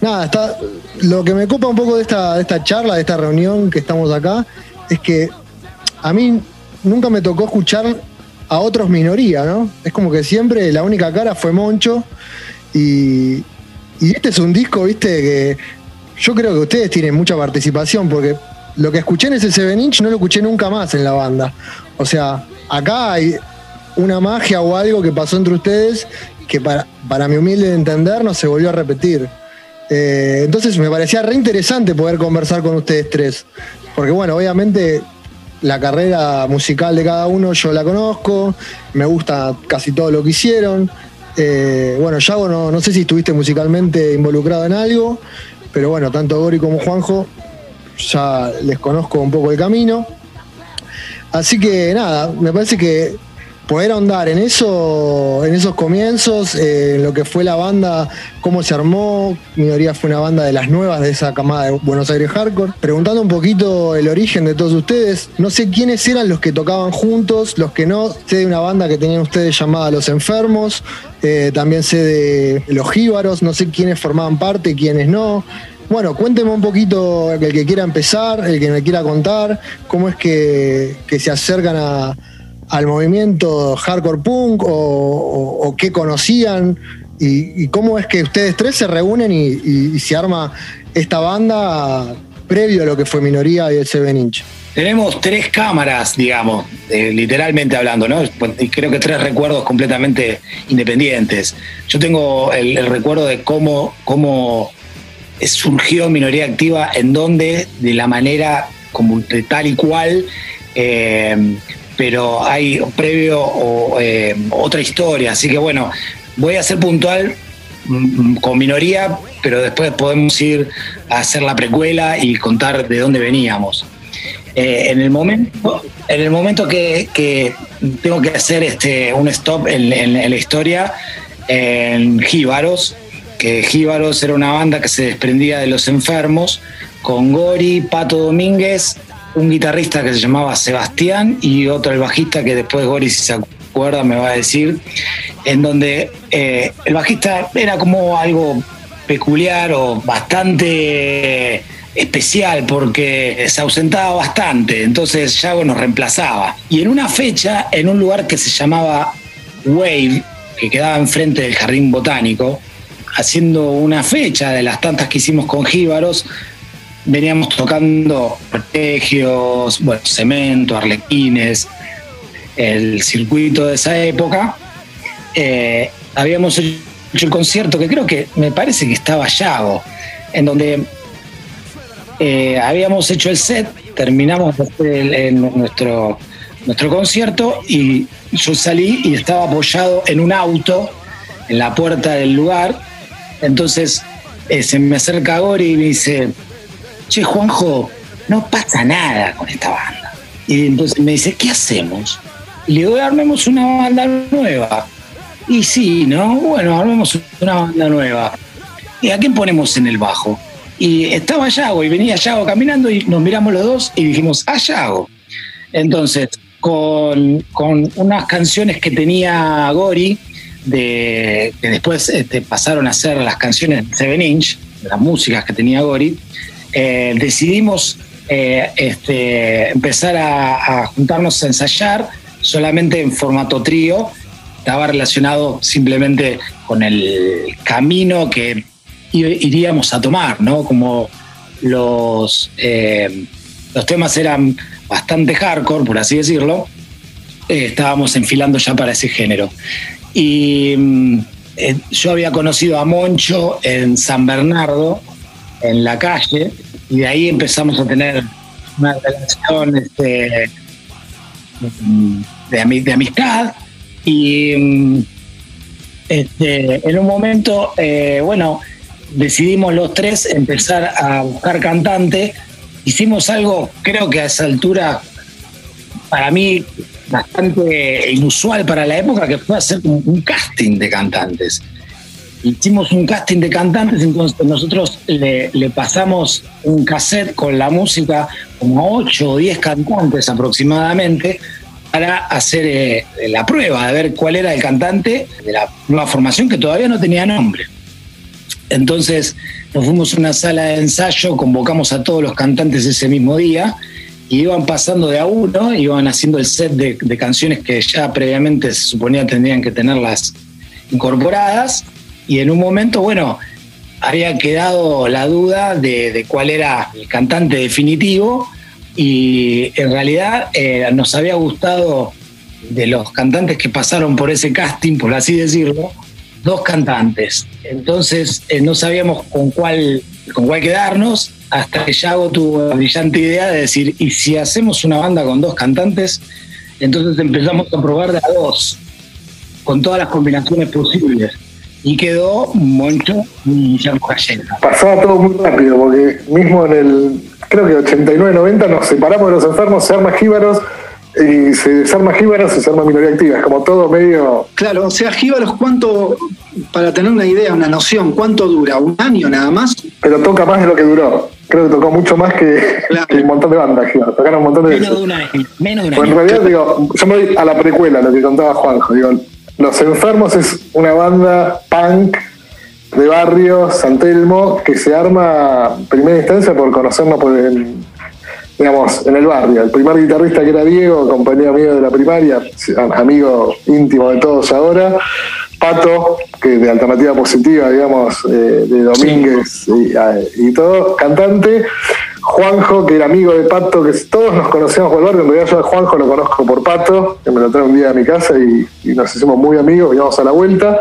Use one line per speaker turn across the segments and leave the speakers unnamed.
nada, está, lo que me ocupa un poco de esta, de esta charla, de esta reunión que estamos acá, es que a mí nunca me tocó escuchar a otros minoría, ¿no? Es como que siempre la única cara fue Moncho y, y este es un disco, viste, que yo creo que ustedes tienen mucha participación porque lo que escuché en ese Seven Inch no lo escuché nunca más en la banda. O sea, acá hay una magia o algo que pasó entre ustedes que para, para mi humilde entender no se volvió a repetir. Eh, entonces me parecía re interesante poder conversar con ustedes tres. Porque bueno, obviamente la carrera musical de cada uno yo la conozco, me gusta casi todo lo que hicieron. Eh, bueno, Yago no, no sé si estuviste musicalmente involucrado en algo, pero bueno, tanto Gori como Juanjo ya les conozco un poco el camino. Así que nada, me parece que poder ahondar en eso, en esos comienzos, eh, en lo que fue la banda, cómo se armó, Minoría fue una banda de las nuevas de esa camada de Buenos Aires Hardcore, preguntando un poquito el origen de todos ustedes, no sé quiénes eran los que tocaban juntos, los que no, sé de una banda que tenían ustedes llamada Los Enfermos, eh, también sé de Los Jíbaros, no sé quiénes formaban parte, quiénes no, bueno, cuénteme un poquito el que quiera empezar, el que me quiera contar, cómo es que, se acercan a, al movimiento hardcore punk o, qué conocían y, cómo es que ustedes tres se reúnen y, se arma esta banda previo a lo que fue Minoría y el Seven Inch.
Tenemos tres cámaras, digamos, eh, literalmente hablando, ¿no? Y creo que tres recuerdos completamente independientes. Yo tengo el, recuerdo de cómo, cómo surgió Minoría Activa en donde, de la manera como tal y cual, eh, pero hay previo o, eh, otra historia. Así que bueno, voy a ser puntual mm, con minoría, pero después podemos ir a hacer la precuela y contar de dónde veníamos. Eh, en el momento, en el momento que, tengo que hacer este, un stop en, en la historia, en Jíbaros, que Jíbaros era una banda que se desprendía de los enfermos, con Gori, Pato Domínguez, un guitarrista que se llamaba Sebastián y otro el bajista que después Gori, si se acuerda, me va a decir, en donde eh, el bajista era como algo peculiar o bastante especial porque se ausentaba bastante, entonces Yago nos reemplazaba. Y en una fecha, en un lugar que se llamaba Wave, que quedaba enfrente del Jardín Botánico, haciendo una fecha de las tantas que hicimos con Jíbaros, veníamos tocando arpegios, bueno, cemento, arlequines, el circuito de esa época. Eh, habíamos hecho el concierto que creo que me parece que estaba Yago, en donde eh, habíamos hecho el set, terminamos nuestro, nuestro concierto y yo salí y estaba apoyado en un auto en la puerta del lugar entonces eh, se me acerca Gori y me dice, che, Juanjo, no pasa nada con esta banda. Y entonces me dice, ¿qué hacemos? Y le digo, armemos una banda nueva. Y sí, ¿no? Bueno, armemos una banda nueva. ¿Y a quién ponemos en el bajo? Y estaba Yago y venía Yago caminando y nos miramos los dos y dijimos, a Yago. Entonces, con, con unas canciones que tenía Gori, de, que después este, pasaron a ser las canciones de Seven Inch, las músicas que tenía Gori, eh, decidimos eh, este, empezar a, juntarnos a ensayar solamente en formato trío. Estaba relacionado simplemente con el camino que iríamos a tomar, ¿no? Como los, eh, los temas eran bastante hardcore, por así decirlo, estábamos enfilando ya para ese género. Y mm, yo había conocido a Moncho en San Bernardo, en la calle, y de ahí empezamos a tener una relación este, de, amistad. Y este, en un momento, eh, bueno, decidimos los tres empezar a buscar cantante. Hicimos algo, creo que a esa altura, para mí, bastante inusual para la época, que fue hacer un casting de cantantes. Hicimos un casting de cantantes, entonces nosotros le, pasamos un cassette con la música como a 8 o 10 cantantes aproximadamente para hacer eh, la prueba de ver cuál era el cantante de la nueva formación que todavía no tenía nombre. Entonces nos fuimos a una sala de ensayo, convocamos a todos los cantantes ese mismo día y iban pasando de a uno, iban haciendo el set de, canciones que ya previamente se suponía tendrían que tenerlas incorporadas y en un momento, bueno, había quedado la duda de, cuál era el cantante definitivo y en realidad eh, nos había gustado de los cantantes que pasaron por ese casting, por así decirlo, dos cantantes. Entonces eh, no sabíamos con cuál, con cuál quedarnos hasta que Yago tuvo la brillante idea de decir, ¿y si hacemos una banda con dos cantantes? Entonces empezamos a probar de a dos, con todas las combinaciones posibles. Y quedó Moncho y Galleta.
Pasaba todo muy rápido, porque mismo en el, creo que 89-90 nos separamos de los enfermos, se arma Jíbaros, y se desarma Jíbaros y se arma minoría activa. Es como todo medio.
Claro, o sea, Jíbaros, ¿cuánto, para tener una idea, una noción, cuánto dura? ¿Un año nada más?
Pero toca más de lo que duró creo que tocó mucho más que, un montón de bandas, tocaron un montón de
Menos de un año, menos de un
pues
año.
en realidad, digo, yo me voy a la precuela, lo que contaba Juanjo, digo, Los Enfermos es una banda punk de barrio San Telmo que se arma en primera instancia por conocernos por el, digamos, en el barrio. El primer guitarrista que era Diego, compañero mío de la primaria, amigo íntimo de todos ahora, Pato, que de alternativa positiva, digamos, eh, de Domínguez y, todo, cantante. Juanjo, que era amigo de Pato, que todos nos conocíamos por el barrio, en realidad yo a Juanjo lo conozco por Pato, que me lo trae un día a mi casa y, nos hicimos muy amigos, íbamos a la vuelta.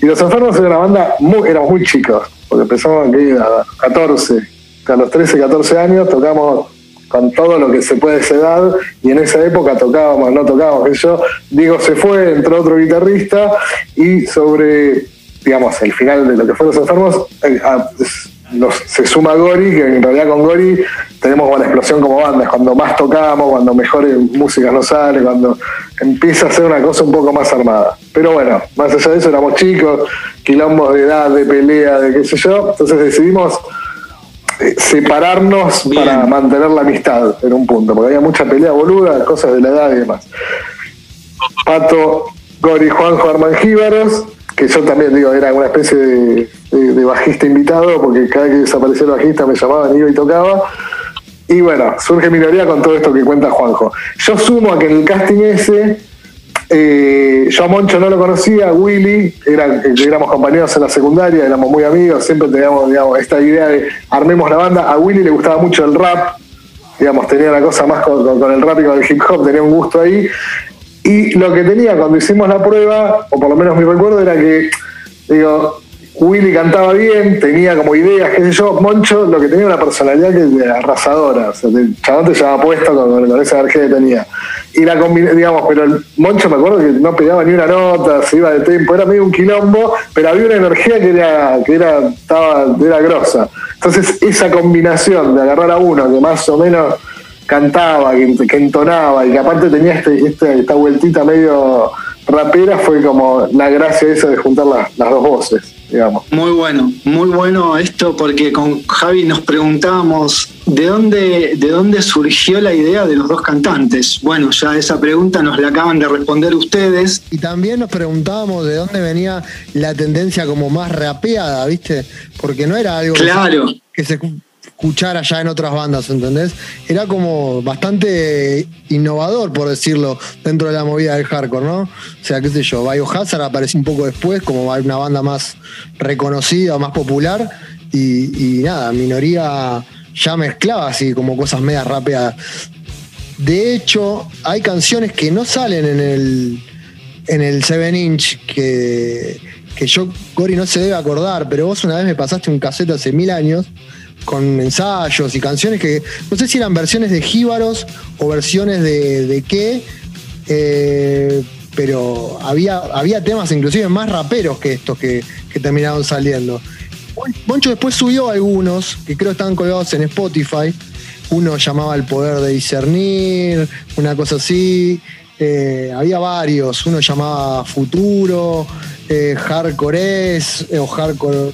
Y Los Enfermos era una banda, muy, éramos muy chicos, porque empezamos a 14, a los 13, 14 años, tocamos con todo lo que se puede esa edad, y en esa época tocábamos, no tocábamos, que yo, Diego se fue, entró otro guitarrista, y sobre, digamos, el final de lo que fueron los enfermos, eh, se suma Gori, que en realidad con Gori tenemos una explosión como banda, cuando más tocamos, cuando mejores músicas nos sale, cuando empieza a ser una cosa un poco más armada. Pero bueno, más allá de eso éramos chicos, quilombos de edad, de pelea, de qué sé yo, entonces decidimos separarnos para mantener la amistad en un punto, porque había mucha pelea boluda, cosas de la edad y demás. Pato, Gori, Juanjo, Jíbaros, que yo también digo, era una especie de, bajista invitado, porque cada vez que desaparecía el bajista me llamaban, iba y tocaba. Y bueno, surge minoría con todo esto que cuenta Juanjo. Yo sumo a que en el casting ese eh, yo a Moncho no lo conocía, a Willy, era, éramos compañeros en la secundaria, éramos muy amigos, siempre teníamos digamos, esta idea de armemos la banda. A Willy le gustaba mucho el rap, digamos, tenía la cosa más con, el rap y con el hip hop, tenía un gusto ahí. Y lo que tenía cuando hicimos la prueba, o por lo menos mi recuerdo, era que, digo, Willy cantaba bien, tenía como ideas, qué sé yo. Moncho lo que tenía una personalidad que arrasadora. O sea, el chabón te llevaba puesto con, esa energía que tenía. Y la digamos, pero el Moncho me acuerdo que no pegaba ni una nota, se iba de tiempo, era medio un quilombo, pero había una energía que era, que era, estaba, era grosa. Entonces, esa combinación de agarrar a uno que más o menos cantaba, que, entonaba y que aparte tenía este, este, esta vueltita medio rapera, fue como la gracia esa de juntar las dos voces.
Muy bueno, muy bueno esto porque con Javi nos preguntábamos de dónde, de dónde surgió la idea de los dos cantantes. Bueno, ya esa pregunta nos la acaban de responder ustedes.
Y también nos preguntábamos de dónde venía la tendencia como más rapeada, ¿viste? Porque no era algo
claro.
que se escuchar allá en otras bandas, ¿entendés? Era como bastante innovador, por decirlo, dentro de la movida del hardcore, ¿no? O sea, qué sé yo, Biohazard apareció un poco después, como una banda más reconocida, más popular, y, nada, minoría ya mezclaba así como cosas medias rapeadas. De hecho, hay canciones que no salen en el, en el 7 inch que, que yo, Cory, no se debe acordar, pero vos una vez me pasaste un cassette hace mil años con ensayos y canciones que no sé si eran versiones de jíbaros o versiones de, de qué, eh, pero había, había temas inclusive más raperos que estos que, terminaron saliendo. Moncho después subió algunos que creo estaban colgados en Spotify. Uno llamaba El Poder de Discernir, una cosa así. Eh, había varios. Uno llamaba Futuro, eh, Hardcore es, o Hardcore.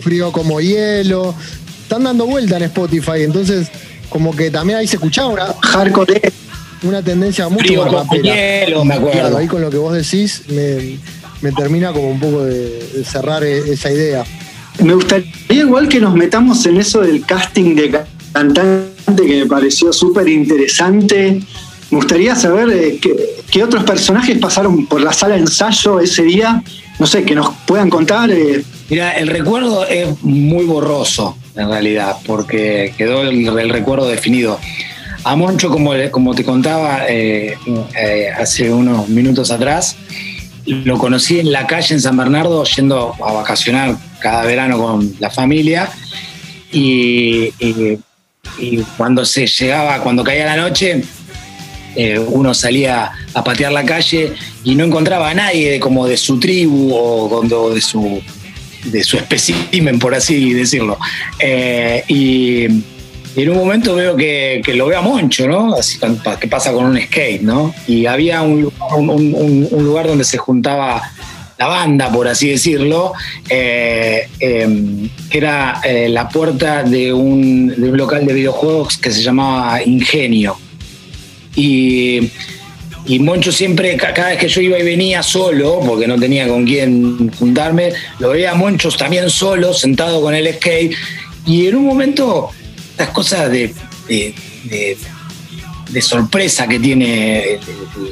Frío como, hielo. Están dando vuelta en Spotify, entonces, como que también ahí se escuchaba una.
Hardcore
Una tendencia mucho
Frío
más
como hielo, me acuerdo.
Claro, ahí con lo que vos decís me, me termina como un poco de, de cerrar e- esa idea.
Me gustaría igual que nos metamos en eso del casting de ca- cantante que me pareció súper interesante. Me gustaría saber eh, qué, qué otros personajes pasaron por la sala de ensayo ese día. No sé, que nos puedan contar. eh,
Mira, el recuerdo es muy borroso, en realidad, porque quedó el, recuerdo definido. A Moncho, como, como te contaba eh, eh, hace unos minutos atrás, lo conocí en la calle en San Bernardo, yendo a vacacionar cada verano con la familia. Y, cuando se llegaba, cuando caía la noche, eh, uno salía a patear la calle y no encontraba a nadie como de su tribu o de su de su espécimen, por así decirlo. Eh, y, en un momento veo que, que lo veo a Moncho, ¿no? Así que pasa con un skate, ¿no? Y había un, lugar- un- lugar donde se juntaba la banda, por así decirlo, eh, eh, que era eh, la puerta de un, de un local de videojuegos que se llamaba Ingenio. Y, y Moncho siempre, ca- cada vez que yo iba y venía solo, porque no tenía con quién juntarme, lo veía a Moncho también solo, sentado con el skate. Y en un momento, estas cosas de, de, de- de sorpresa que tiene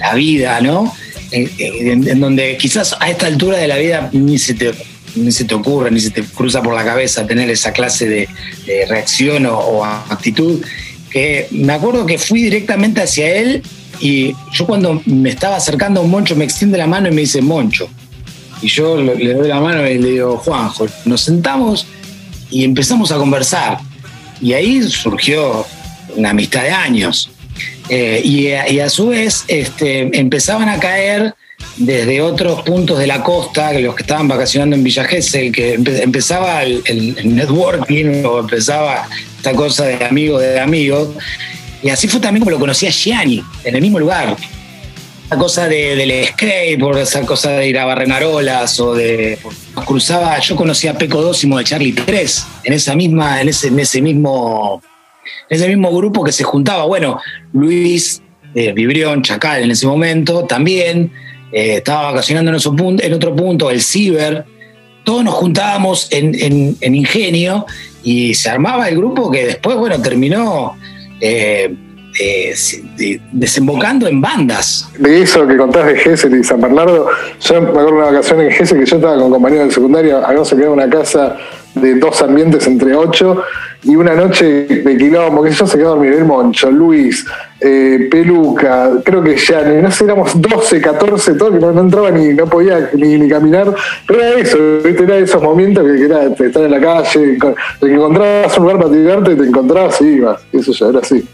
la vida, ¿no? En, en- en donde quizás a esta altura de la vida ni se te, ni se te ocurre, ni se te cruza por la cabeza tener esa clase de, de reacción o, o actitud, que me acuerdo que fui directamente hacia él y yo cuando me estaba acercando a un Moncho me extiende la mano y me dice Moncho. Y yo le doy la mano y le digo, Juanjo, nos sentamos y empezamos a conversar. Y ahí surgió una amistad de años. Eh, y, a, su vez este, empezaban a caer desde otros puntos de la costa, los que estaban vacacionando en Villa Gesell, que empe- empezaba el- el networking o empezaba esta cosa de amigos de amigos. Y así fue también como lo conocí a Gianni, en el mismo lugar. Esa cosa de, del skateboard, esa cosa de ir a Barrenarolas o de. Nos cruzaba, yo conocía a Peco Dósimo de Charlie 3, en esa misma, en ese, en ese mismo ese mismo grupo que se juntaba, bueno, Luis eh, Vibrión, Chacal en ese momento, también eh, estaba vacacionando en, otro punto, en otro punto, el Ciber, todos nos juntábamos en, en- en Ingenio y se armaba el grupo que después, bueno, terminó eh, eh, se- de- desembocando en bandas.
de eso que contás de Gessel y San Bernardo, yo me acuerdo una vacación en Gessel que yo estaba con compañeros de secundaria, habíamos en una casa de dos ambientes entre ocho, y una noche de quilombo, que yo, se quedó dormir el Moncho, Luis, eh, Peluca, creo que ya, no sé, éramos 12, 14, todo, que no, entraba ni, no podía ni, caminar, pero era eso, ¿viste? era esos momentos que, que era estar en la calle, que encontrabas un lugar para tirarte, te encontrabas y ibas, eso ya era así.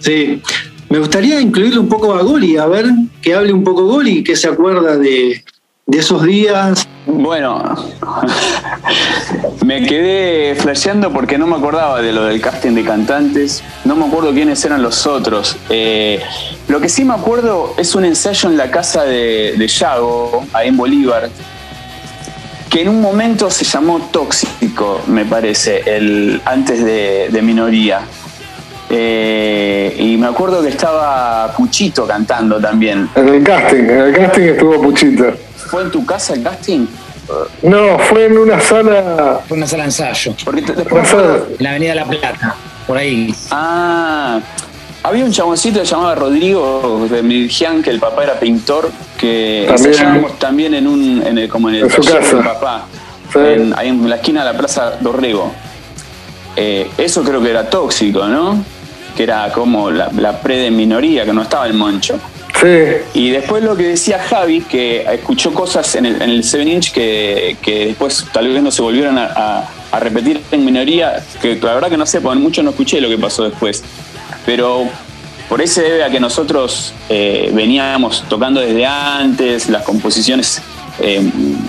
Sí. Me gustaría incluirle un poco a Goli, a ver que hable un poco Goli, que se acuerda de, de esos días.
Bueno, me quedé flasheando porque no me acordaba de lo del casting de cantantes, no me acuerdo quiénes eran los otros. Eh, lo que sí me acuerdo es un ensayo en la casa de, de Yago, ahí en Bolívar, que en un momento se llamó Tóxico, me parece, el, antes de, de Minoría. Eh, y me acuerdo que estaba Puchito cantando también.
En el casting, en el casting estuvo Puchito.
¿Fue en tu casa el casting?
No, fue en una sala.
Fue una sala de ensayo,
Porque te-
sala
en la Avenida La Plata, por ahí.
Ah, había un chaboncito que se llamaba Rodrigo de Milgian, que el papá era pintor, que
También.
ensayábamos también en un, en el, como en el
En su
taller
casa.
del papá,
Sí.
en- ahí en la esquina de la Plaza Dorrego. Eh, eso creo que era tóxico, ¿no? Que era como la, la pre de minoría, que no estaba el moncho. Y después lo que decía Javi, que escuchó cosas en el, en el 7 Inch que, que después tal vez no se volvieron a, repetir en minoría, que la verdad que no sé, porque mucho no escuché lo que pasó después. Pero por ahí se debe a que nosotros eh, veníamos tocando desde antes, las composiciones eh,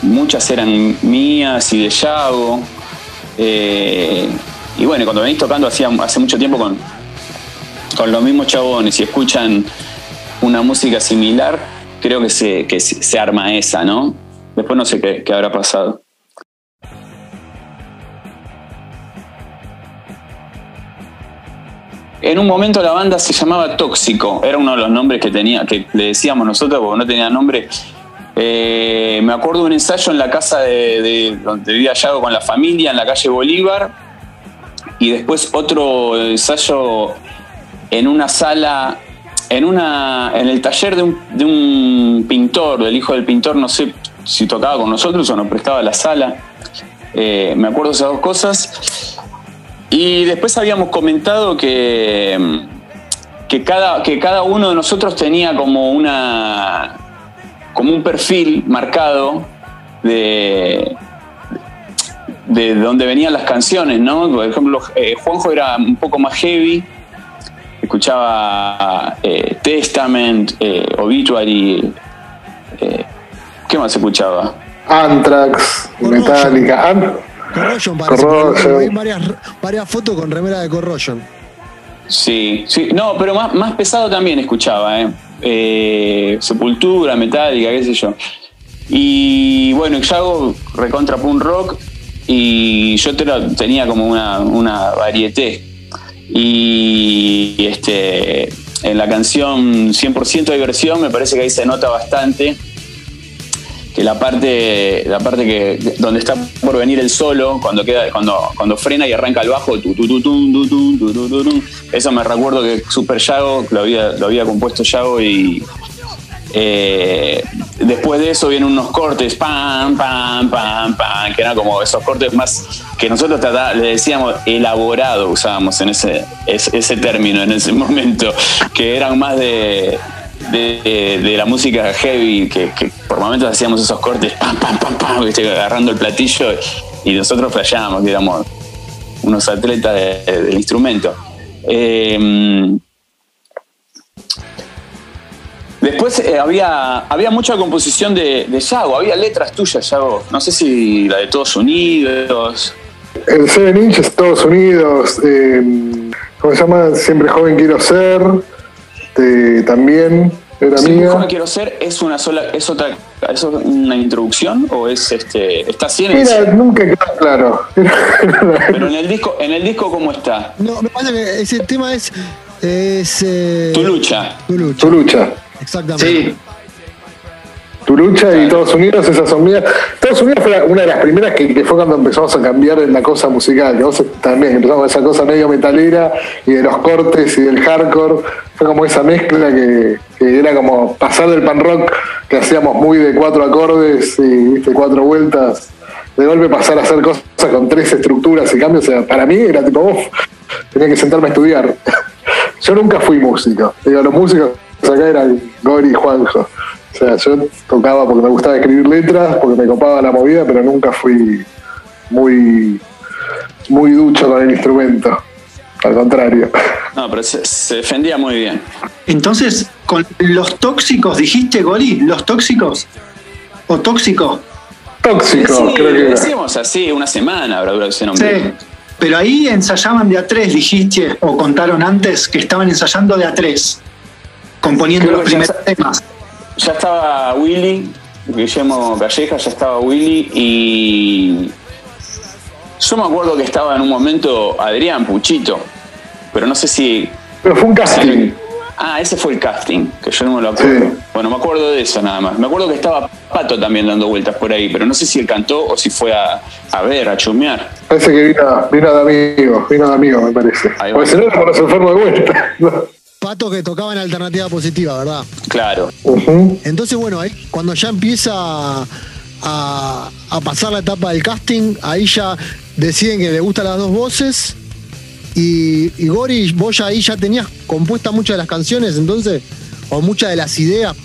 muchas eran mías y de Yago. Eh, y bueno, cuando venís tocando hacía, hace mucho tiempo con, con los mismos chabones y escuchan una música similar, creo que se, que se arma esa, ¿no? Después no sé qué, qué habrá pasado. En un momento la banda se llamaba Tóxico, era uno de los nombres que tenía, que le decíamos nosotros porque no tenía nombre. Eh, me acuerdo de un ensayo en la casa de, donde vivía Yago con la familia, en la calle Bolívar, y después otro ensayo en una sala, en una, en el taller de un, de un pintor, del hijo del pintor, no sé si tocaba con nosotros o nos prestaba la sala. Eh, me acuerdo esas dos cosas. Y después habíamos comentado que, que, cada, que cada uno de nosotros tenía como una como un perfil marcado de, de dónde venían las canciones, ¿no? Por ejemplo, eh, Juanjo era un poco más heavy, escuchaba eh, Testament, eh, Obituary, ¿qué más escuchaba?
Anthrax, Metallica,
Corrosion, Corrosion. Hay varias, varias fotos con remera de Corrosion.
Sí, sí, no, pero más, más pesado también escuchaba, ¿eh? eh Sepultura, Metallica, qué sé yo. Y bueno, yo hago recontra punk rock y yo tenía como una, una varieté. Y este, en la canción 100% de diversión me parece que ahí se nota bastante que la parte la parte que donde está por venir el solo cuando queda cuando cuando frena y arranca el bajo eso me recuerdo que Super Yago lo había lo había compuesto Yago y eh, después de eso vienen unos cortes pam pam pam pam que eran como esos cortes más que nosotros le decíamos elaborado usábamos en ese, ese término en ese momento que eran más de de, la música heavy, que, por momentos hacíamos esos cortes, pam, pam, pam, pam, agarrando el platillo y nosotros flasheábamos que éramos unos atletas del instrumento. Em, después eh, había, había mucha composición de, de Yago, había letras tuyas, Yago. No sé si la de Estados Unidos.
El Seven Inch Estados Unidos. Em, ¿Cómo se llama? Siempre joven quiero ser. Este, también era sí, mía.
quiero ser es una sola, es otra, es una introducción o es este, está así en
el nunca quedó claro.
Pero en el disco, en el disco cómo está.
No, me parece que ese tema es, es eh,
tu lucha.
Tu lucha. Tu lucha.
Exactamente.
Sí.
Tu lucha y Estados Unidos, esa son mías. Estados Unidos fue una de las primeras que, fue cuando empezamos a cambiar en la cosa musical. Que también empezamos esa cosa medio metalera y de los cortes y del hardcore fue como esa mezcla que, era como pasar del pan rock que hacíamos muy de cuatro acordes y ¿viste? cuatro vueltas, de golpe pasar a hacer cosas con tres estructuras y cambios. O sea, para mí era tipo, uff, tenía que sentarme a estudiar. Yo nunca fui músico. Digo, los músicos acá eran Gori y Juanjo. O sea, yo tocaba porque me gustaba escribir letras, porque me copaba la movida, pero nunca fui muy, muy ducho con el instrumento. Al contrario.
No, pero se, defendía muy bien.
Entonces, con los tóxicos, dijiste, Goli, los tóxicos. ¿O tóxico?
Tóxico, creo que.
Decíamos así, una semana habrá durado ese nombre.
Sí. Pero ahí ensayaban de a tres, dijiste, o contaron antes que estaban ensayando de a tres, componiendo los primeros temas.
Ya estaba Willy, Guillermo Calleja, ya estaba Willy y yo me acuerdo que estaba en un momento Adrián Puchito, pero no sé si.
Pero fue un casting.
Ah, ese fue el casting, que yo no me lo acuerdo. Bueno, me acuerdo de eso nada más. Me acuerdo que estaba Pato también dando vueltas por ahí, pero no sé si él cantó o si fue a, ver, a chumear.
Parece que vino, vino de amigo, vino de amigo, me parece. Porque si no los enfermos de vuelta.
Pato que tocaba en alternativa positiva, ¿verdad?
Claro.
Entonces, bueno, ahí cuando ya empieza a, a pasar la etapa del casting, ahí ya deciden que le gustan las dos voces. Y, y Gori, vos ya ahí ya tenías compuestas muchas de las canciones, entonces, o muchas de las ideas.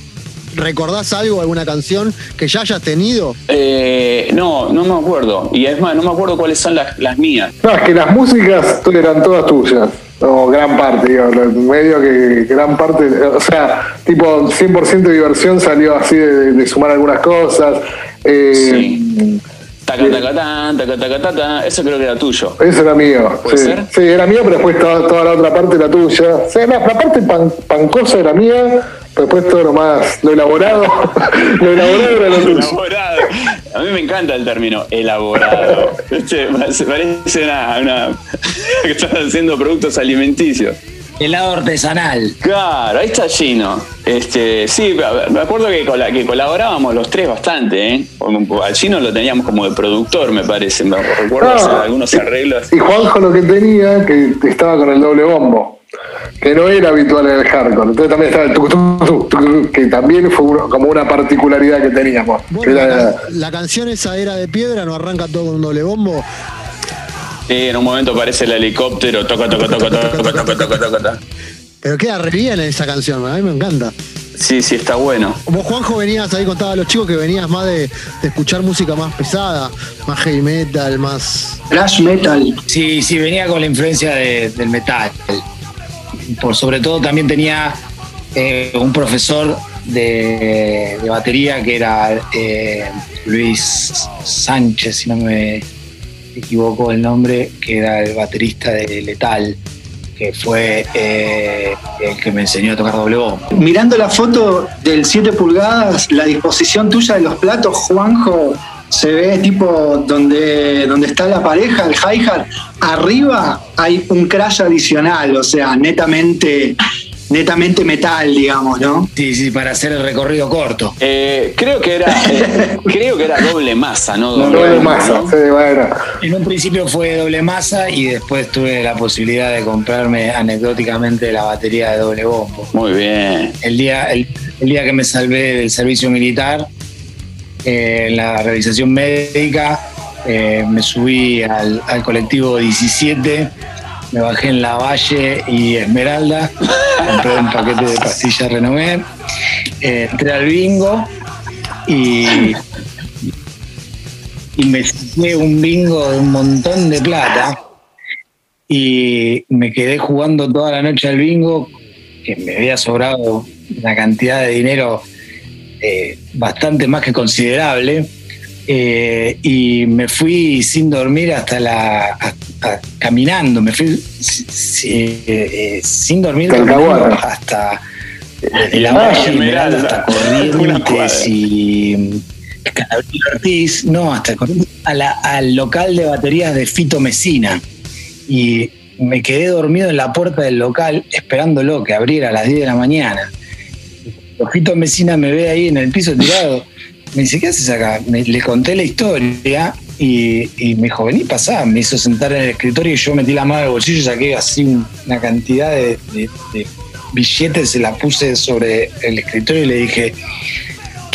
¿Recordás algo, alguna canción que ya hayas tenido?
Eh, no, no me acuerdo. Y es más, no me acuerdo cuáles son las, mías.
No, es que las músicas eran todas tuyas. O gran parte, digo, medio que gran parte, o sea, tipo 100% de diversión salió así de, sumar algunas cosas.
Eh, sí. Taca, taca, taca, taca, taca, eso creo que era tuyo.
Eso era mío.
¿Puede
sí.
ser?
Sí, era mío, pero después toda, la otra parte era tuya. O sea, la, parte pancosa era mía, después todo lo más, lo elaborado, lo elaborado era lo tuyo.
Elaborado. A mí me encanta el término elaborado. Este, parece una, una que estás haciendo productos alimenticios.
Helado artesanal.
Claro, ahí está Gino. Este, sí, me acuerdo que, que colaborábamos los tres bastante, ¿eh? Al Gino lo teníamos como de productor, me parece. Me recuerdo hacer algunos arreglos.
Y Juanjo lo que tenía, que estaba con el doble bombo, que no era habitual en el hardcore. Entonces también estaba el tuc, que también fue como una particularidad que teníamos.
la, la canción esa era de piedra, no arranca todo con un doble bombo.
Sí, en un momento aparece el helicóptero, toca, toca, toca, toca, toca, toca, toca, toca,
Pero queda re bien esa canción, a mí me encanta.
Sí, sí, está bueno.
Vos, Juanjo, venías ahí, contaba a los chicos que venías más de, escuchar música más pesada, más heavy metal, más.
Thrash metal.
Sí, sí, venía con la influencia del metal. Por sobre todo también tenía un profesor de, batería que era Luis Sánchez, si no me equivoco el nombre, que era el baterista de Letal, que fue eh, el que me enseñó a tocar doble bombo.
Mirando la foto del 7 pulgadas, la disposición tuya de los platos, Juanjo, se ve tipo donde, donde está la pareja, el hi-hat, arriba hay un crash adicional, o sea, netamente netamente metal, digamos, ¿no?
Sí, sí, para hacer el recorrido corto.
Eh, creo que era eh, creo que era doble masa, ¿no?
Doble, masa, sí, bueno.
En un principio fue doble masa y después tuve la posibilidad de comprarme anecdóticamente la batería de doble bombo.
Muy bien.
El día, el, día que me salvé del servicio militar, eh, en la realización médica, me subí al, al colectivo 17 me bajé en La Valle y Esmeralda, compré un paquete de pastillas Renové, eh, entré al bingo y, y me saqué un bingo de un montón de plata y me quedé jugando toda la noche al bingo, que me había sobrado una cantidad de dinero eh, bastante más que considerable eh, y me fui sin dormir hasta la. caminando, me fui eh, sin dormir hasta. Desde la valle hasta Corrientes y. Ortiz, no, hasta al local de baterías de Fito Mesina. Y me quedé dormido en la puerta del local esperándolo que abriera a las 10 de la mañana. Fito Mesina me ve ahí en el piso tirado me dice, ¿qué haces acá? le conté la historia y, me dijo, vení, pasá. Me hizo sentar en el escritorio y yo metí la mano en el bolsillo y saqué así una cantidad de, billetes, se la puse sobre el escritorio y le dije,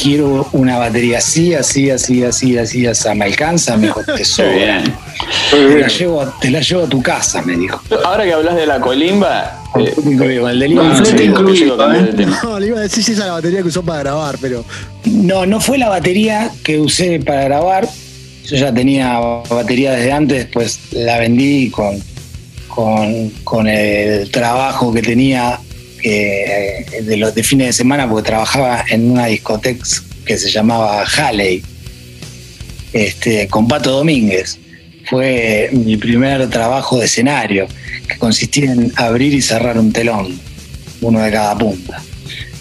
quiero una batería así, así, así, así, así, así. ¿Me alcanza? Me dijo, te sobra. Te la, llevo, te la llevo a tu casa, me dijo.
Ahora que hablas de la colimba,
eh, el Lima. ¿eh? No, le iba a decir si esa es la batería que usó para grabar, pero.
No, no fue la batería que usé para grabar. Yo ya tenía batería desde antes, pues la vendí con, con, el trabajo que tenía eh, de los de fines de semana, porque trabajaba en una discoteca que se llamaba Halley, este, con Pato Domínguez. Fue mi primer trabajo de escenario que consistía en abrir y cerrar un telón, uno de cada punta,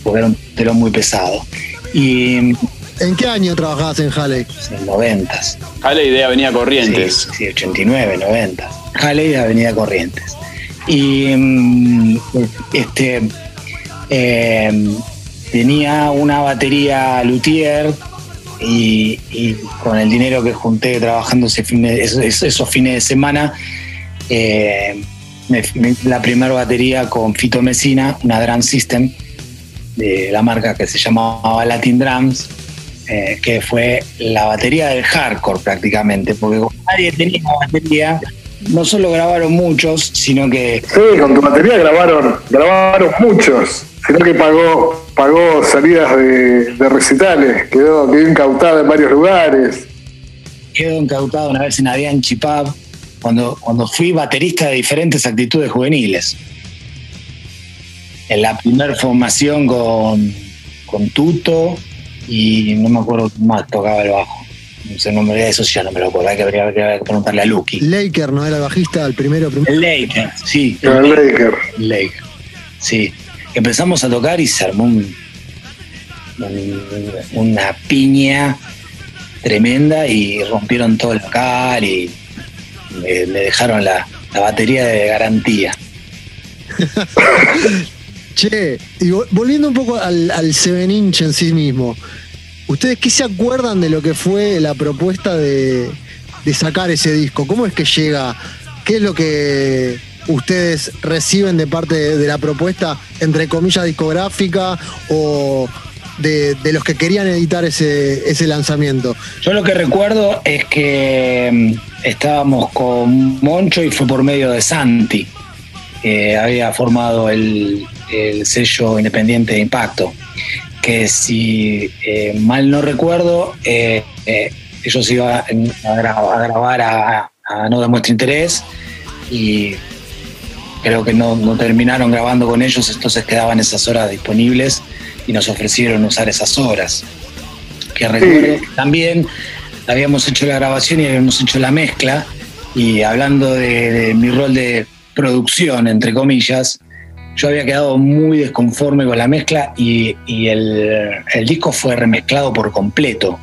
porque era un telón muy pesado. Y
¿En qué año trabajabas en Halley?
En 90.
Halley de Avenida Corrientes.
Sí, 89, 90. Halley de Avenida Corrientes. Y mm, este em, tenía una batería luthier y, con el dinero que junté trabajando esos, fines de semana eh, la primera batería con Fito Mesina, una Drum System de la marca que se llamaba Latin Drums, eh, que fue la batería del hardcore prácticamente, porque como nadie tenía batería, no solo grabaron muchos, sino que...
Sí, con tu batería grabaron, grabaron muchos, sino que pagó, pagó salidas de, recitales, quedó, quedó incautada en varios lugares.
Quedó incautada una vez en Avian Chipab cuando, cuando fui baterista de diferentes actitudes juveniles. En la primera formación con, con Tuto y no me acuerdo más tocaba el bajo. No sé, no me de eso ya no me lo acuerdo, hay que, habría que preguntarle a Lucky.
Laker, ¿no era el bajista el primero? primero?
El Laker, sí.
El, Laker.
El Laker, sí. Empezamos a tocar y se armó un, una piña tremenda y rompieron todo el local y le, dejaron la, batería de garantía.
che, y volviendo un poco al, al Seven Inch en sí mismo, ¿ustedes qué se acuerdan de lo que fue la propuesta de, sacar ese disco? ¿Cómo es que llega? ¿Qué es lo que ustedes reciben de parte de, la propuesta, entre comillas, discográfica o de, los que querían editar ese, lanzamiento?
Yo lo que recuerdo es que mm, estábamos con Moncho y fue por medio de Santi. que había formado el, sello independiente de Impacto. Que si eh, mal no recuerdo, eh, eh, ellos iban a, grabar a, a No Demuestra Interés y creo que no, terminaron grabando con ellos, entonces quedaban esas horas disponibles y nos ofrecieron usar esas horas. Que recuerdo también habíamos hecho la grabación y habíamos hecho la mezcla y hablando de, mi rol de producción, entre comillas, yo había quedado muy desconforme con la mezcla y, el, disco fue remezclado por completo.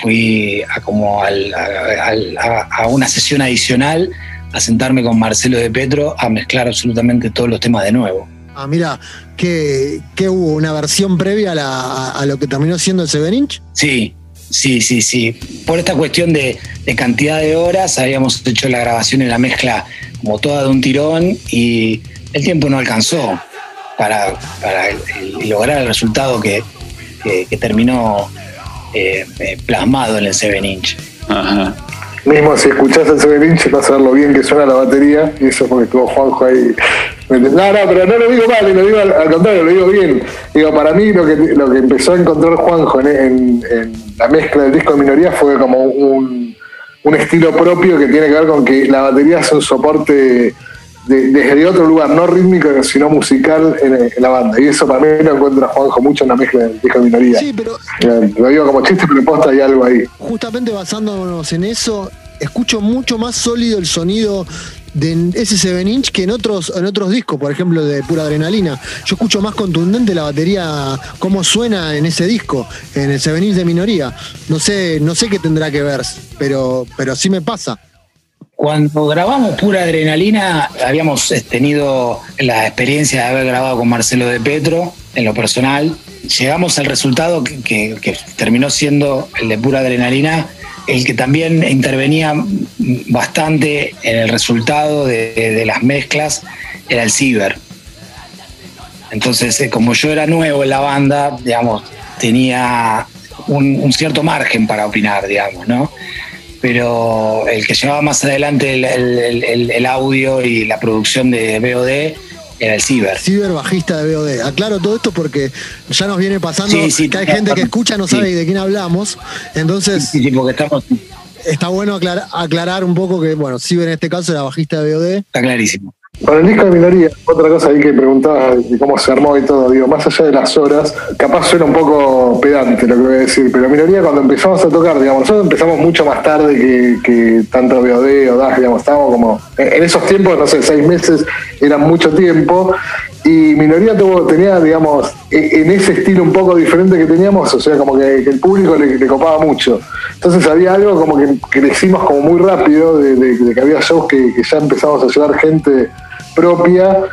Fui a como a una sesión adicional a sentarme con Marcelo de Petro a mezclar absolutamente todos los temas de nuevo.
Ah, mira, ¿qué, hubo? ¿Una versión previa a, lo que terminó siendo el Seven Inch?
Sí, sí, sí, sí. Por esta cuestión de, cantidad de horas, habíamos hecho la grabación y la mezcla como toda de un tirón y el tiempo no alcanzó para, lograr el resultado que, terminó eh, eh, plasmado en el Seven Inch. Ajá.
Mismo si escuchás el Seven Inch vas a ver lo bien que suena la batería, y eso porque estuvo Juanjo ahí. No, no, pero no lo digo mal, lo digo al, contrario, lo digo bien. Digo, para mí lo que, lo que empezó a encontrar Juanjo en, la mezcla del disco de minoría fue como un, estilo propio que tiene que ver con que la batería es un soporte desde otro lugar, no rítmico, sino musical en, la banda. Y eso para mí lo encuentra Juanjo mucho en la mezcla de minoría. Sí, pero. Eh, lo digo como chiste, pero posta hay algo ahí.
Justamente basándonos en eso, escucho mucho más sólido el sonido de ese 7 inch que en otros en otros discos, por ejemplo de pura adrenalina. Yo escucho más contundente la batería, cómo suena en ese disco, en el 7 inch de minoría. No sé, no sé qué tendrá que ver, pero, pero sí me pasa.
Cuando grabamos Pura Adrenalina, habíamos eh, tenido la experiencia de haber grabado con Marcelo de Petro, en lo personal. Llegamos al resultado que, terminó siendo el de Pura Adrenalina, el que también intervenía bastante en el resultado de, las mezclas, era el Ciber. Entonces, eh, como yo era nuevo en la banda, digamos, tenía un, un cierto margen para opinar, digamos, ¿no? Pero el que llevaba más adelante el, audio y la producción de BOD era el Ciber.
Ciber bajista de BOD. Aclaro todo esto porque ya nos viene pasando que hay gente que escucha no sabe de quién hablamos. Entonces.
estamos.
Está bueno aclarar, aclarar un poco que, bueno, Ciber en este caso era bajista de BOD.
Está clarísimo.
Para el disco de minoría, otra cosa ahí que preguntaba de cómo se armó y todo, digo, más allá de las horas, capaz suena un poco pedante lo que voy a decir, pero minoría cuando empezamos a tocar, digamos, nosotros empezamos mucho más tarde que, tanto BOD o DAS, digamos, estábamos como, en esos tiempos, no sé, seis meses era mucho tiempo, y Minoría tuvo, tenía, digamos, e, en ese estilo un poco diferente que teníamos, o sea, como que, el público le, copaba mucho. Entonces había algo como que, que hicimos como muy rápido, de, que había shows que, ya empezamos a llevar gente propia.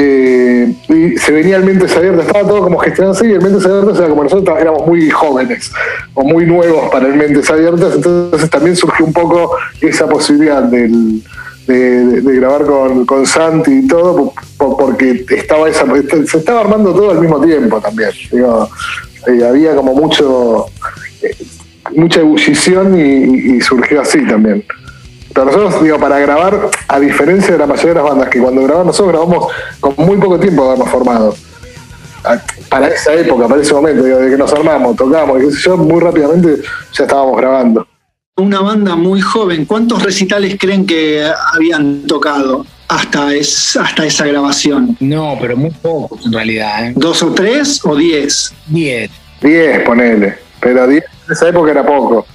Eh, y se venía el Mentes Abiertas, estaba todo como gestionado así, y el Mentes Abiertas era como nosotros éramos muy jóvenes o muy nuevos para el Mentes Abiertas, entonces también surgió un poco esa posibilidad del, de, grabar con, con, Santi y todo, porque estaba esa, se estaba armando todo al mismo tiempo también. Eh, había como mucho eh, mucha ebullición y, surgió así también. Pero nosotros, digo, para grabar, a diferencia de la mayoría de las bandas, que cuando grabamos nosotros grabamos con muy poco tiempo de habernos formado. Para esa época, para ese momento, digo, de que nos armamos, tocamos, y qué sé yo, muy rápidamente ya estábamos grabando.
una banda muy joven. ¿Cuántos recitales creen que habían tocado hasta, es, hasta esa grabación?
No, pero muy pocos en realidad. ¿eh?
¿Dos o tres o diez?
Diez.
Diez, ponele. Pero diez en esa época era poco.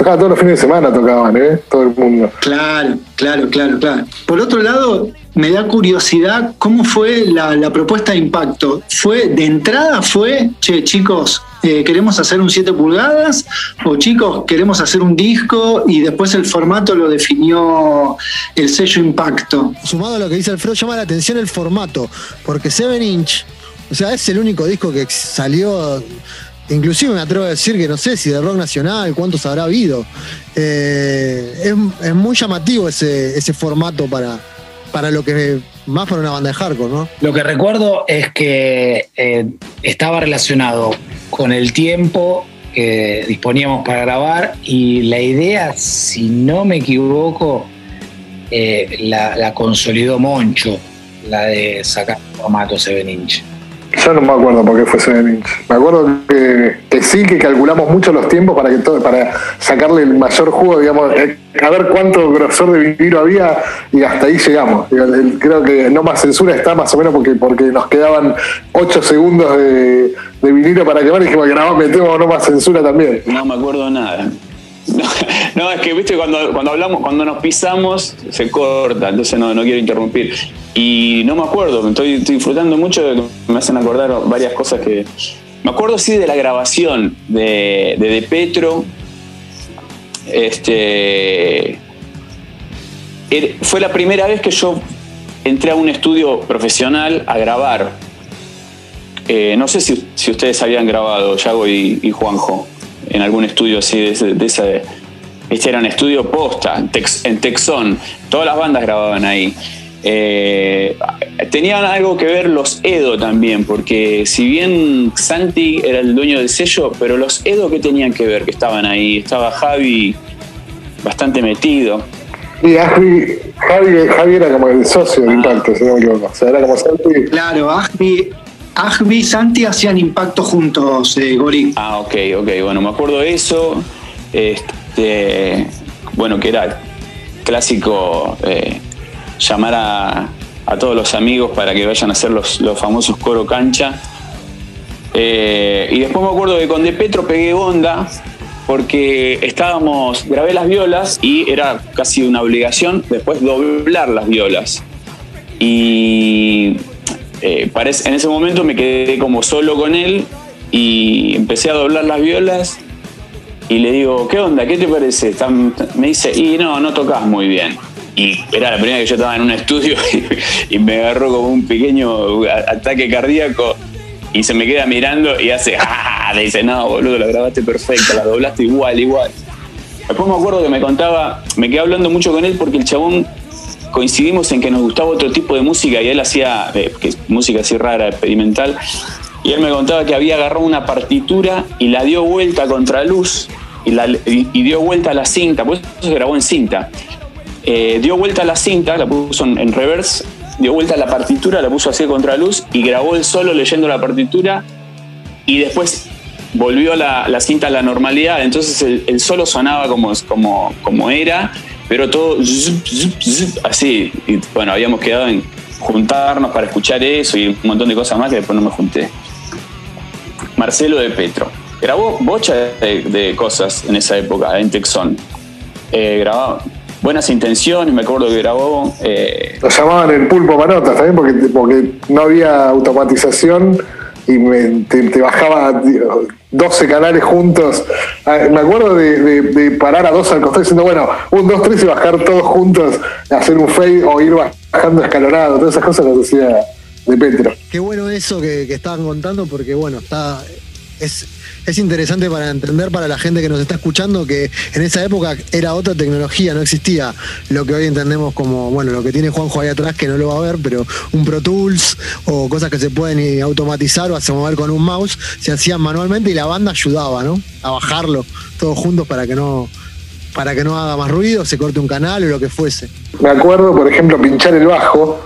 Tocaban todos los fines de semana, tocaban, ¿eh? Todo el mundo.
Claro, claro, claro, claro. Por otro lado, me da curiosidad cómo fue la, la propuesta de impacto. ¿Fue de entrada? ¿Fue, che, chicos, eh, queremos hacer un 7 pulgadas? ¿O chicos, queremos hacer un disco? Y después el formato lo definió el sello impacto.
Sumado a lo que dice Alfredo, llama la atención el formato, porque 7 inch, o sea, es el único disco que salió inclusive me atrevo a decir que no sé si de rock nacional, cuántos habrá habido. Eh, es, muy llamativo ese, ese formato para, para lo que más para una banda de hardcore, ¿no?
Lo que recuerdo es que eh, estaba relacionado con el tiempo que disponíamos para grabar y la idea, si no me equivoco, eh, la, consolidó Moncho, la de sacar formato 7 inch.
Yo no me acuerdo por qué fue 7 inch. Me acuerdo que, sí, que calculamos mucho los tiempos para que todo, para sacarle el mayor jugo, digamos, eh, a ver cuánto grosor de vinilo había y hasta ahí llegamos. Creo que no más censura está más o menos porque, porque nos quedaban 8 segundos de, vinilo para quemar y dijimos más metemos no más censura también.
No me acuerdo nada. No, es que viste cuando, cuando hablamos, cuando nos pisamos, se corta, entonces no, no quiero interrumpir. Y no me acuerdo, estoy, estoy disfrutando mucho de que me hacen acordar varias cosas que. Me acuerdo sí de la grabación de De, Petro. Este. Fue la primera vez que yo entré a un estudio profesional a grabar. Eh, no sé si, si, ustedes habían grabado, Yago y Juanjo en algún estudio así de, de esa. Este era un estudio posta, en, Tex, en Texón. Todas las bandas grababan ahí. Eh, tenían algo que ver los Edo también, porque si bien Santi era el dueño del sello, pero los Edo que tenían que ver, que estaban ahí. Estaba Javi bastante metido.
Y Javi, Javi, Javi era como el socio de Impacto, si no me equivoco. O sea, era como Santi.
Claro, Javi, Ajbi y Santi hacían impacto juntos, eh.
Ah, ok, ok. Bueno, me acuerdo eso. Este, bueno, que era clásico eh, llamar a, a, todos los amigos para que vayan a hacer los, los famosos coro cancha. Eh, y después me acuerdo que con De Petro pegué onda porque estábamos, grabé las violas y era casi una obligación después doblar las violas. Y eh, parece, en ese momento me quedé como solo con él y empecé a doblar las violas y le digo, ¿qué onda? ¿Qué te parece? me dice, y no, no tocas muy bien. Y era la primera vez que yo estaba en un estudio y, me agarró como un pequeño ataque cardíaco y se me queda mirando y hace, ¡ah! Dice, no, boludo, la grabaste perfecta, la doblaste igual, igual. Después me acuerdo que me contaba, me quedé hablando mucho con él porque el chabón coincidimos en que nos gustaba otro tipo de música y él hacía eh, música así rara, experimental. Y él me contaba que había agarrado una partitura y la dio vuelta contra luz y, la, dio vuelta a la cinta, pues eso se grabó en cinta. Eh, dio vuelta a la cinta, la puso en, en, reverse, dio vuelta a la partitura, la puso así contra luz y grabó el solo leyendo la partitura y después volvió la, la cinta a la normalidad, entonces el, solo sonaba como, como, como era pero todo así. Y bueno, habíamos quedado en juntarnos para escuchar eso y un montón de cosas más que después no me junté. Marcelo de Petro. Grabó bocha de, cosas en esa época, en Texón. Eh, grababa buenas intenciones, me acuerdo que grabó. Eh...
Lo llamaban el pulpo manotas también porque, porque no había automatización y me, te, bajaba 12 canales juntos. Me acuerdo de, parar a dos al costado diciendo, bueno, un, dos, tres y bajar todos juntos, hacer un fade o ir bajando escalonado. Todas esas cosas las hacía de Petro.
Qué bueno eso que, que estaban contando porque, bueno, está es, es, interesante para entender para la gente que nos está escuchando que en esa época era otra tecnología, no existía lo que hoy entendemos como, bueno, lo que tiene Juanjo ahí atrás que no lo va a ver, pero un Pro Tools o cosas que se pueden automatizar o hacer mover con un mouse, se hacían manualmente y la banda ayudaba, ¿no? A bajarlo todos juntos para que no para que no haga más ruido, se corte un canal o lo que fuese.
Me acuerdo, por ejemplo, pinchar el bajo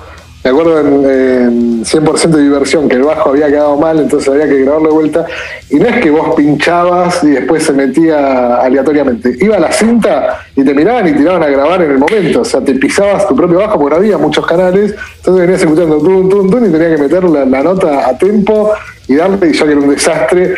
me acuerdo en, 100% de diversión que el bajo había quedado mal, entonces había que grabarlo de vuelta. Y no es que vos pinchabas y después se metía aleatoriamente. Iba a la cinta y te miraban y tiraban a grabar en el momento. O sea, te pisabas tu propio bajo porque había muchos canales. Entonces venías escuchando tun, tun, tun y tenías que meter la, nota a tiempo y darle. Y yo que era un desastre.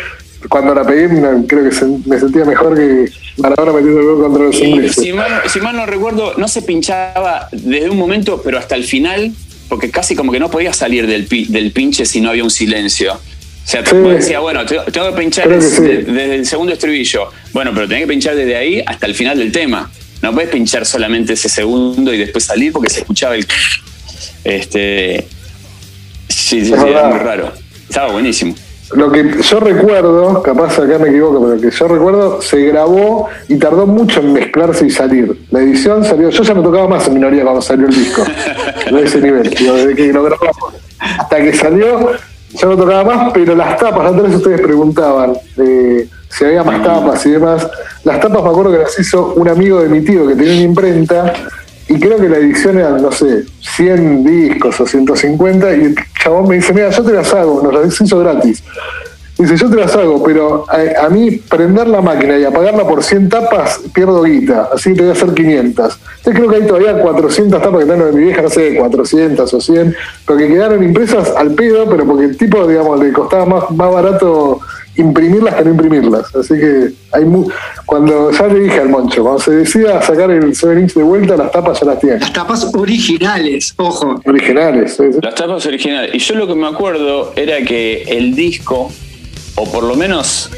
Cuando la pegué, creo que me sentía mejor que Maradona metiendo el gol contra los ingleses.
Si si mal no recuerdo, no se pinchaba desde un momento, pero hasta el final porque casi como que no podía salir del, del pinche si no había un silencio. O sea, tú decías, bueno, tengo que pinchar desde, el segundo estribillo. Bueno, pero tenés que pinchar desde ahí hasta el final del tema. No puedes pinchar solamente ese segundo y después salir porque se escuchaba el. Este. Sí, sí, sí, era muy raro. Estaba buenísimo
lo que yo recuerdo, capaz acá me equivoco, pero lo que yo recuerdo se grabó y tardó mucho en mezclarse y salir. La edición salió, yo ya no tocaba más en minoría cuando salió el disco, de ese nivel, desde que lo grabamos. Hasta que salió, ya no tocaba más, pero las tapas, antes ustedes preguntaban eh, si había más tapas y demás. Las tapas me acuerdo que las hizo un amigo de mi tío que tenía una imprenta y creo que la edición era, no sé, 100 discos o 150, y chabón me dice, mira, yo te las hago, nos las hizo gratis. Dice, yo te las hago, pero a, mí prender la máquina y apagarla por 100 tapas, pierdo guita, así que te voy a hacer 500. Entonces creo que hay todavía 400 tapas que tengo de mi vieja, no sé, 400 o 100, pero que quedaron impresas al pedo, pero porque el tipo, digamos, le costaba más, más barato imprimirlas que no imprimirlas. Así que hay cuando ya le dije al Moncho, cuando se decida sacar el 7 inch de vuelta, las tapas ya las tiene.
Las tapas originales, ojo.
Originales,
Las tapas originales. Y yo lo que me acuerdo era que el disco, o por lo menos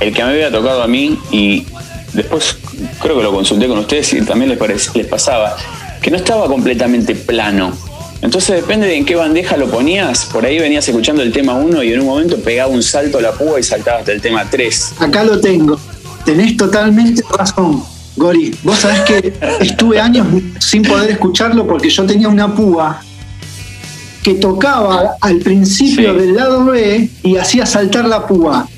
el que me había tocado a mí, y después creo que lo consulté con ustedes y también les, les pasaba, que no estaba completamente plano entonces depende de en qué bandeja lo ponías, por ahí venías escuchando el tema 1 y en un momento pegaba un salto a la púa y saltabas hasta el tema 3.
Acá lo tengo. Tenés totalmente razón, Gori. Vos sabés que estuve años sin poder escucharlo porque yo tenía una púa que tocaba al principio del lado B y hacía saltar la púa.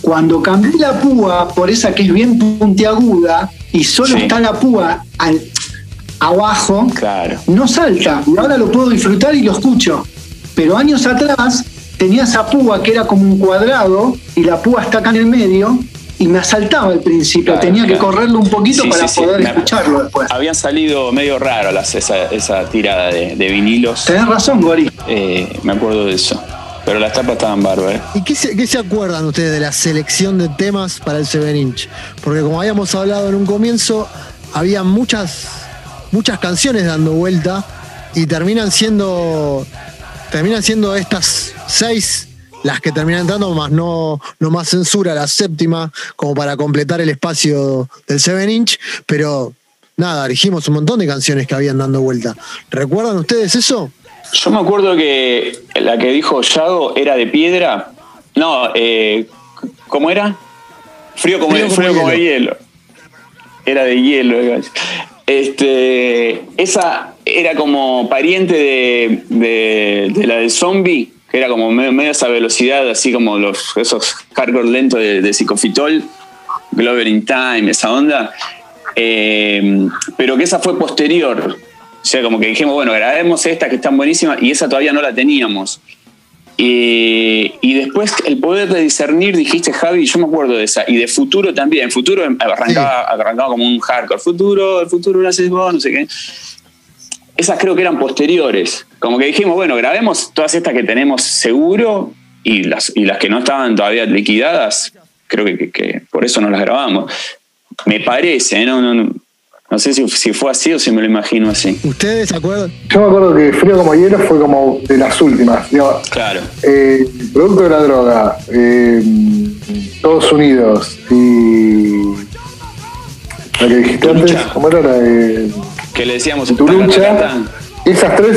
Cuando cambié la púa por esa que es bien puntiaguda y solo está la púa al, abajo,
claro.
no salta. Y ahora lo puedo disfrutar y lo escucho. Pero años atrás tenía esa púa que era como un cuadrado y la púa está acá en el medio y me asaltaba al principio. Tenía que correrlo un poquito para poder escucharlo después.
Habían salido medio raro las, esa, tirada de, vinilos.
Tenés razón, Gori.
Eh, me acuerdo de eso. Pero las tapas estaban bárbaras.
¿Y qué se, qué se, acuerdan ustedes de la selección de temas para el 7 inch? Porque como habíamos hablado en un comienzo, había muchas muchas canciones dando vuelta y terminan siendo terminan siendo estas seis las que terminan entrando, más no, no más censura la séptima, como para completar el espacio del 7 inch, pero nada, dijimos un montón de canciones que habían dando vuelta. ¿Recuerdan ustedes eso?
Yo me acuerdo que la que dijo Yago era de piedra. No, eh, ¿cómo era? Frío como, frío como, hielo. Era de hielo. Este, esa era como pariente de, la del zombie, que era como medio, esa velocidad, así como los, esos hardcore lentos de, de Psicofitol, Glover in Time, esa onda. Eh, pero que esa fue posterior. O sea, como que dijimos, bueno, grabemos esta que están buenísimas y esa todavía no la teníamos. Y después el poder de discernir, dijiste Javi, yo me acuerdo de esa. Y de futuro también. Futuro arrancaba, arrancaba como un hardcore. Futuro, el futuro lo haces vos, no sé qué. Esas creo que eran posteriores. Como que dijimos, bueno, grabemos todas estas que tenemos seguro y las, y las que no estaban todavía liquidadas, creo que, que, por eso no las grabamos. Me parece, ¿no? no, no no sé si, si, fue así o si me lo imagino así.
¿Ustedes se acuerdan?
Yo me acuerdo que Frío como Hielo fue como de las últimas.
claro.
Eh, producto de la droga, eh, Todos Unidos y. La que dijiste antes, ¿cómo era la de.
Que le decíamos
tu lucha. Esas tres.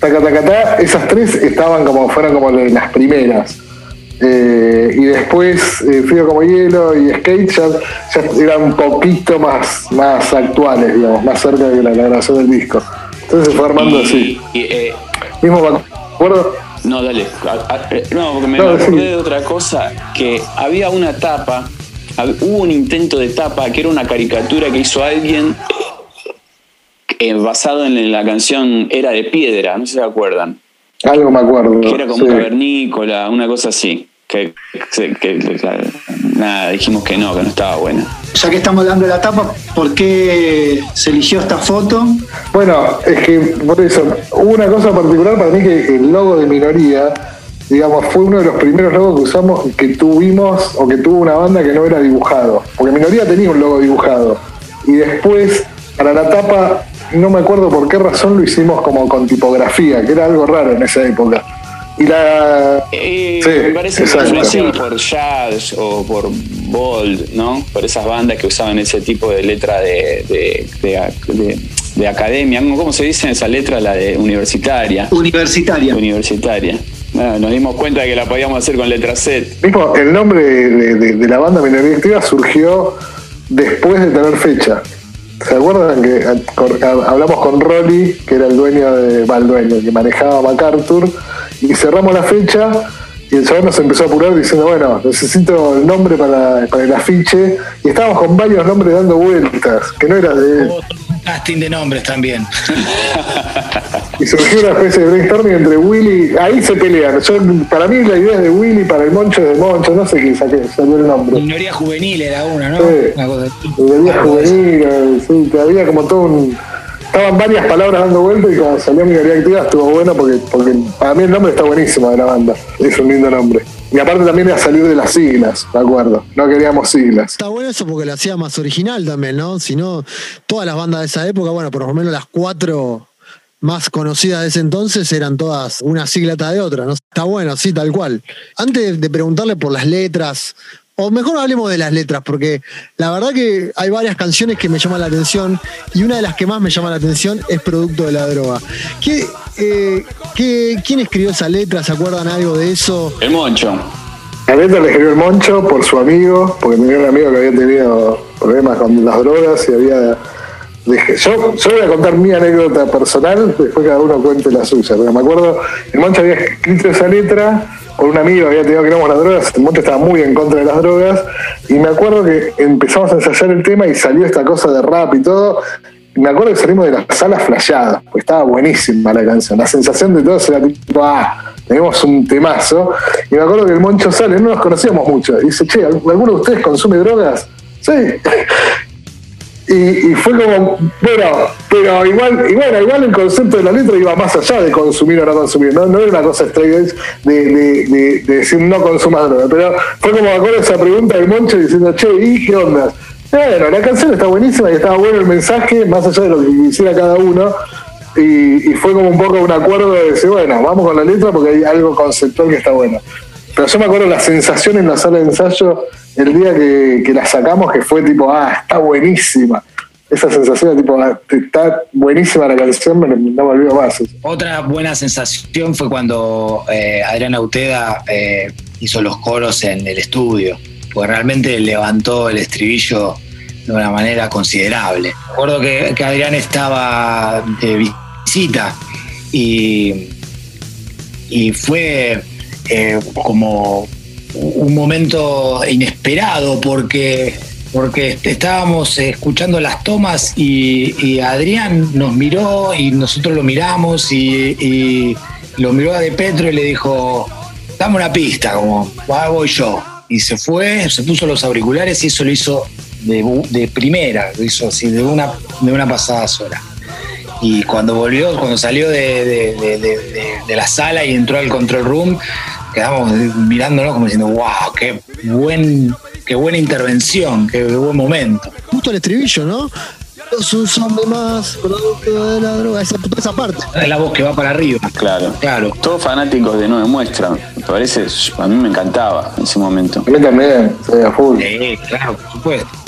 Tacatacatá, esas tres estaban como, fueron como de las primeras. Eh, y después eh, Frío como Hielo y Skate ya, eran un poquito más, más actuales, digamos, más cerca de la, grabación del disco. Entonces se fue armando así.
Eh,
Mismo me acuerdo.
No, dale. no, porque me, acordé de otra cosa, que había una tapa, hubo un intento de tapa que era una caricatura que hizo alguien eh, basado en la canción Era de Piedra, no sé si se acuerdan.
Algo me acuerdo.
Que era como
sí.
un cavernícola, una cosa así. Que, que- que- que- nada, dijimos que no, que no estaba buena.
Ya que estamos hablando de la tapa, ¿por qué se eligió esta foto?
Bueno, es que por eso, hubo una cosa particular para mí que el logo de minoría, digamos, fue uno de los primeros logos que usamos, que tuvimos, o que tuvo una banda que no era dibujado. Porque minoría tenía un logo dibujado. Y después, para la tapa, no me acuerdo por qué razón lo hicimos como con tipografía, que era algo raro en esa época. Y la.
Eh,
Sí,
me parece
exacto.
que lo hacían por Jazz o por Bold, ¿no? Por esas bandas que usaban ese tipo de letra de, de, de- de- de academia. ¿Cómo se dice esa letra? La de universitaria.
Universitaria.
Universitaria. Bueno, nos dimos cuenta de que la podíamos hacer con letra Z.
Mismo, el nombre de, de- de la banda Minoría Activa surgió después de tener fecha. ¿Se acuerdan que a- con- a- hablamos con Rolly, que era el dueño de va, el dueño, el que manejaba MacArthur, y cerramos la fecha y el chaval nos empezó a apurar diciendo, bueno, necesito el nombre para, para el afiche, y estábamos con varios nombres dando vueltas, que no era de
casting de nombres también.
Y surgió una especie de brainstorming entre Willy, ahí se pelean. Yo, para mí la idea es de Willy, para el Moncho es de Moncho, no sé qué saqué, salió el nombre.
Minoría juvenil era una, ¿no?
Sí.
Una cosa eso.
juvenil, sí, había como todo un. Estaban varias palabras dando vuelta y cuando salió Minoría Activa estuvo bueno porque, porque para mí el nombre está buenísimo de la banda. Es un lindo nombre. Y aparte también era salir de las siglas, me acuerdo. No queríamos siglas.
Está bueno eso porque lo hacía más original también, ¿no? Si no, todas las bandas de esa época, bueno, por lo menos las cuatro más conocidas de ese entonces eran todas una sigla tras de otra, ¿no? Está bueno, sí, tal cual. Antes de preguntarle por las letras, o mejor hablemos de las letras, porque la verdad que hay varias canciones que me llaman la atención y una de las que más me llama la atención es Producto de la Droga. ¿Qué, eh, qué- ¿Quién escribió esa letra? ¿Se acuerdan algo de eso?
El Moncho.
La letra le escribió el Moncho por su amigo, porque tenía un amigo que había tenido problemas con las drogas y había. Yo, yo voy a contar mi anécdota personal, después cada uno cuente la suya. Pero me acuerdo, el Moncho había escrito esa letra por un amigo, había tenido que no las drogas, el Moncho estaba muy en contra de las drogas, y me acuerdo que empezamos a ensayar el tema y salió esta cosa de rap y todo. Y me acuerdo que salimos de la sala flasheada, pues estaba buenísima la canción. La sensación de todos era tipo, ah, tenemos un temazo. Y me acuerdo que el Moncho sale, no nos conocíamos mucho. Y dice, che, ¿alguno de ustedes consume drogas? Sí. Y, y fue como, bueno, pero igual, y igual el concepto de la letra iba más allá de consumir o no consumir, no, no era una cosa straight de, de, de- de decir no consumas pero fue como me acuerdo esa pregunta del Moncho diciendo, che, ¿y qué onda? Bueno, la canción está buenísima y estaba bueno el mensaje, más allá de lo que quisiera cada uno, y fue como un poco un acuerdo de decir, bueno, vamos con la letra porque hay algo conceptual que está bueno. Pero yo me acuerdo la sensación en la sala de ensayo el día que, que la sacamos, que fue tipo, ah, está buenísima. Esa sensación de tipo, ah, está buenísima la canción, me- no me olvido más.
Otra buena sensación fue cuando eh, Adrián Auteda eh, hizo los coros en el estudio, porque realmente levantó el estribillo de una manera considerable. Recuerdo que, que Adrián estaba de visita y, y fue eh, como un momento inesperado porque, porque estábamos escuchando las tomas y, Adrián nos miró y nosotros lo miramos y, lo miró a De Petro y le dijo, dame una pista, como, "Ah, voy yo. Y se fue, se puso los auriculares y eso lo hizo de, primera, lo hizo así, de una, de una pasada sola. Y cuando volvió, cuando salió de- de la sala y entró al control room, quedamos mirándolo como diciendo, wow, qué buen, qué buena intervención, qué buen momento.
Justo el estribillo, ¿no? Es un zombie más, producto de la droga, esa, toda esa parte.
Es la voz que va para arriba.
Claro.
Claro.
Todos fanáticos de Nueve Muestra. Me parece, a mí me encantaba en ese momento.
A mí también, soy a full.
Sí, claro, por supuesto.